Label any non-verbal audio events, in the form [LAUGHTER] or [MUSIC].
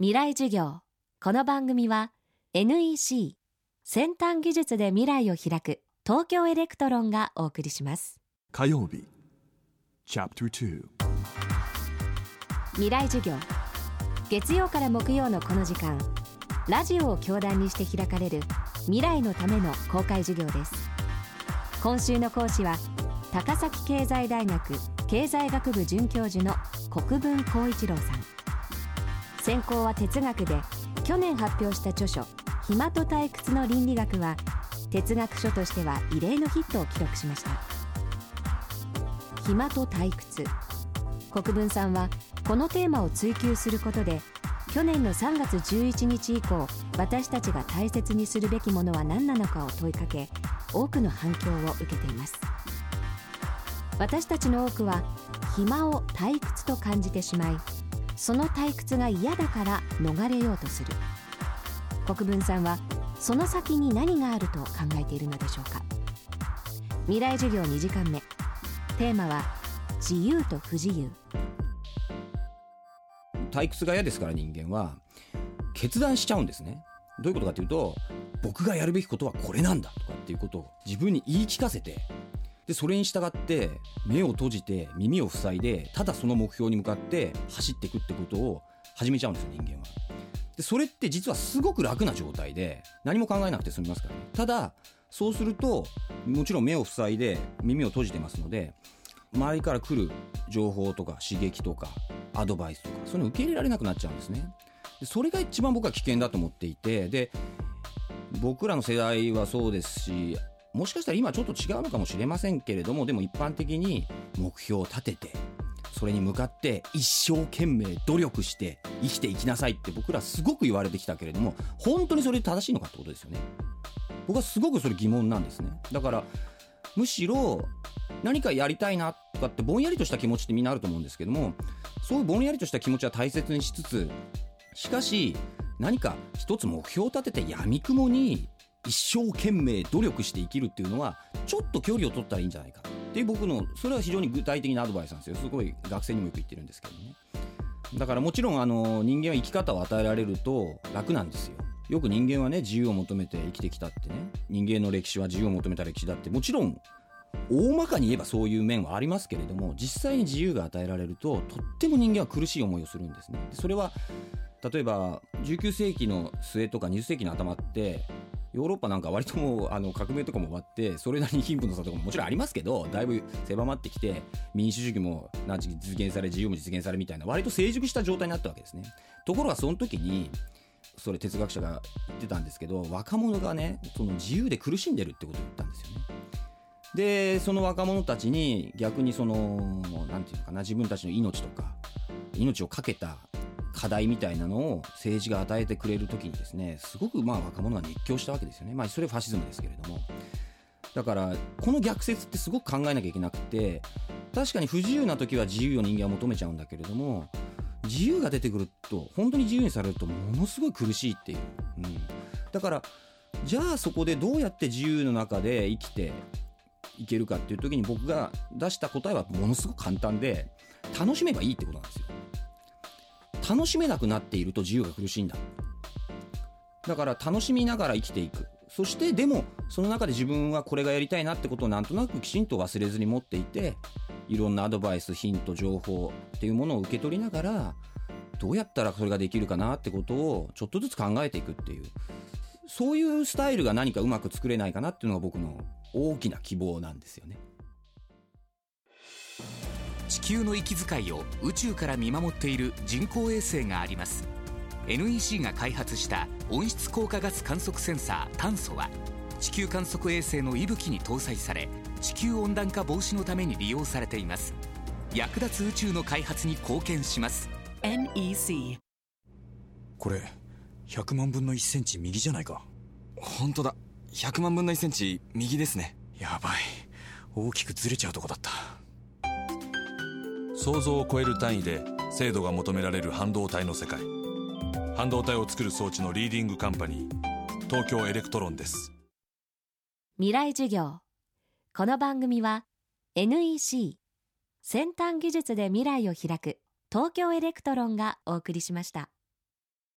未来授業。この番組は NEC 先端技術で未来を開く東京エレクトロンがお送りします。火曜日 Chapter 2未来授業。月曜から木曜のこの時間ラジオを教壇にして開かれる未来のための公開授業です。今週の講師は高崎経済大学経済学部准教授の国分光一郎さん専攻は哲学で去年発表した著書「暇と退屈の倫理学」は哲学書としては異例のヒットを記録しました。暇と退屈。国分さんはこのテーマを追求することで去年の3月11日以降私たちが大切にするべきものは何なのかを問いかけ多くの反響を受けています。私たちの多くは暇を退屈と感じてしまいその退屈が嫌だから逃れようとする。国分さんはその先に何があると考えているのでしょうか。未来授業2時間目。テーマは自由と不自由。退屈が嫌ですから人間は決断しちゃうんですね。どういうことかというと僕がやるべきことはこれなんだとかっていうことを自分に言い聞かせてでそれに従って目を閉じて耳を塞いでただその目標に向かって走っていくってことを始めちゃうんですよ人間は。でそれって実はすごく楽な状態で何も考えなくて済みますからね。ただそうするともちろん目を塞いで耳を閉じてますので周りから来る情報とか刺激とかアドバイスとかそういうの受け入れられなくなっちゃうんですね。でそれが一番僕は危険だと思っていてで僕らの世代はそうですしもしかしたら今ちょっと違うのかもしれませんけれどもでも一般的に目標を立ててそれに向かって一生懸命努力して生きていきなさいって僕らすごく言われてきたけれども本当にそれ正しいのかってことですよね。僕はすごくそれ疑問なんですねだからむしろ何かやりたいなとかってぼんやりとした気持ちってみんなあると思うんですけどもそういうぼんやりとした気持ちは大切にしつつしかし何か一つ目標を立てて闇雲に一生懸命努力して生きるっていうのはちょっと距離を取ったらいいんじゃないかっていう僕のそれは非常に具体的なアドバイスなんですよ。すごい学生にもよく言ってるんですけどね。だからもちろんあの人間は生き方を与えられると楽なんですよ。よく人間はね自由を求めて生きてきたってね。人間の歴史は自由を求めた歴史だってもちろん大まかに言えばそういう面はありますけれども実際に自由が与えられるととっても人間は苦しい思いをするんですね。それは例えば19世紀の末とか20世紀の頭ってヨーロッパなんか割とも [LAUGHS] あの革命とかも終わってそれなりに貧富の差とかももちろんありますけどだいぶ狭まってきて民主主義もな実現され自由も実現されみたいな割と成熟した状態になったわけですね。ところがその時にそれ哲学者が言ってたんですけど若者がねその自由で苦しんでるってことを言ったんですよね。でその若者たちに逆にその何て言うのかな自分たちの命とか命を懸けた課題みたいなのを政治が与えてくれる時にですねすごくまあ若者が熱狂したわけですよね。まあそれはファシズムですけれども。だからこの逆説ってすごく考えなきゃいけなくて確かに不自由な時は自由を人間は求めちゃうんだけれども自由が出てくると本当に自由にされるとものすごい苦しいっていう、うん、だからじゃあそこでどうやって自由の中で生きていけるかっていう時に僕が出した答えはものすごく簡単で楽しめばいいってことなんですよ。楽しめなくなっていると自由が苦しいんだ。だから楽しみながら生きていく。そしてでもその中で自分はこれがやりたいなってことをなんとなくきちんと忘れずに持っていていろんなアドバイスヒント情報っていうものを受け取りながらどうやったらそれができるかなってことをちょっとずつ考えていくっていう。そういうスタイルが何かうまく作れないかなっていうのが僕の大きな希望なんですよね。地球の息遣いを宇宙から見守っている人工衛星があります。NEC が開発した温室効果ガス観測センサー炭素は地球観測衛星の息吹に搭載され地球温暖化防止のために利用されています。役立つ宇宙の開発に貢献します。NEC これ100万分の1センチ右じゃないか。本当だ。100万分の1センチ右ですね。やばい。大きくずれちゃうとこだった想像を超える単位で精度が求められる半導体の世界。半導体を作る装置のリーディングカンパニー東京エレクトロンです。未来授業。この番組は NEC 先端技術で未来を開く東京エレクトロンがお送りしました。